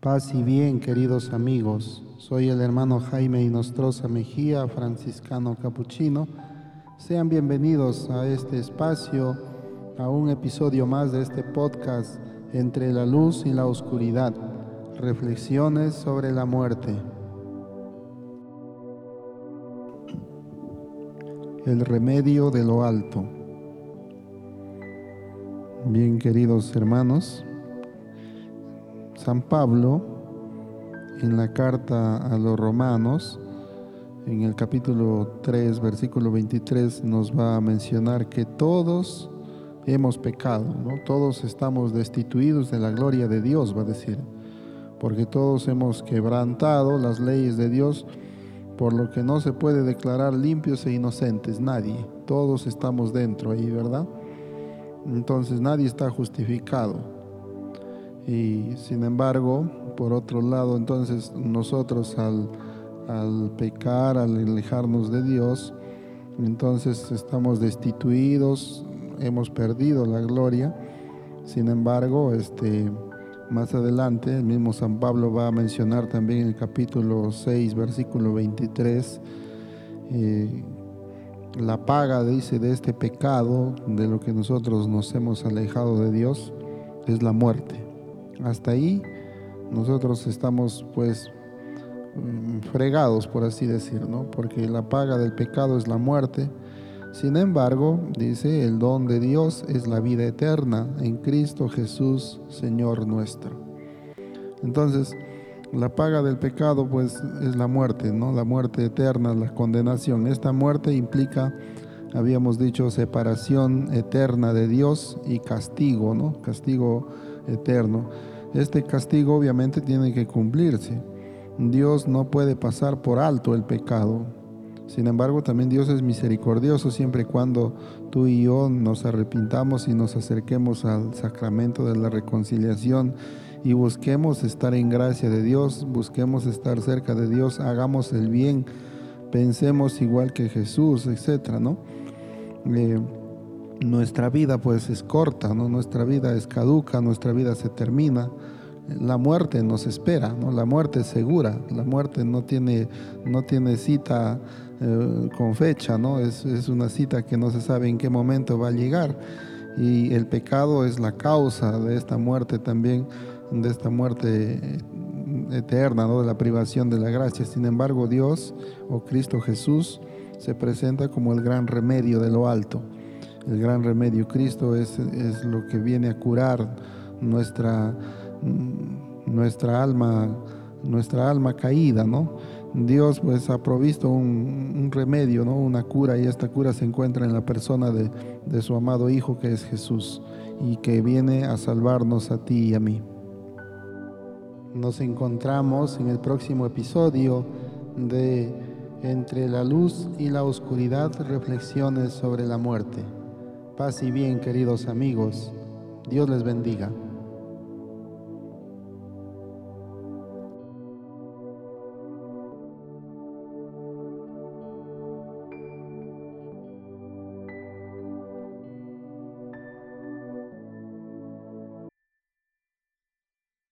Paz y bien, queridos amigos. Soy el hermano Jaime Inostroza Mejía, franciscano capuchino. Sean bienvenidos a este espacio, a un episodio más de este podcast Entre la luz y la oscuridad. Reflexiones sobre la muerte. El remedio de lo alto. Bien, queridos hermanos, San Pablo, en la carta a los romanos, en el capítulo 3, versículo 23, nos va a mencionar que todos hemos pecado, ¿no? todos estamos destituidos de la gloria de Dios, va a decir, porque todos hemos quebrantado las leyes de Dios, por lo que no se puede declarar limpios e inocentes, nadie, todos estamos dentro ahí, ¿verdad? Entonces nadie está justificado. Y sin embargo, por otro lado, entonces nosotros al, pecar, al alejarnos de Dios, entonces estamos destituidos, hemos perdido la gloria. Sin embargo, este, más adelante, el mismo San Pablo va a mencionar también en el capítulo 6, versículo 23, eh, la paga, dice, de este pecado, de lo que nosotros nos hemos alejado de Dios, es la muerte. Hasta ahí nosotros estamos pues mm, fregados, por así decir, ¿no? Porque la paga del pecado es la muerte. Sin embargo, dice, el don de Dios es la vida eterna en Cristo Jesús, Señor nuestro. Entonces, la paga del pecado pues es la muerte, ¿no? La muerte eterna, la condenación. Esta muerte implica, habíamos dicho, separación eterna de Dios y castigo, ¿no? Castigo eterno. Este castigo obviamente tiene que cumplirse. Dios no puede pasar por alto el pecado. Sin embargo, también Dios es misericordioso siempre y cuando tú y yo nos arrepintamos y nos acerquemos al sacramento de la reconciliación y busquemos estar en gracia de Dios, busquemos estar cerca de Dios, hagamos el bien, pensemos igual que Jesús, etcétera, ¿no? Eh, nuestra vida pues es corta, ¿no? nuestra vida es caduca, nuestra vida se termina. La muerte nos espera, la muerte es segura, la muerte no tiene, no tiene cita eh, con fecha, ¿no? Es, es una cita que no se sabe en qué momento va a llegar. Y el pecado es la causa de esta muerte también, de esta muerte eterna, ¿no? de la privación de la gracia. Sin embargo, Dios o Cristo Jesús se presenta como el gran remedio de lo alto el gran remedio. Cristo es, es lo que viene a curar nuestra, nuestra alma, nuestra alma caída, ¿no? Dios pues ha provisto un, remedio, ¿no? Una cura y esta cura se encuentra en la persona de, de su amado Hijo que es Jesús y que viene a salvarnos a ti y a mí. Nos encontramos en el próximo episodio de Entre la luz y la oscuridad, reflexiones sobre la muerte. Paz y bien, queridos amigos. Dios les bendiga.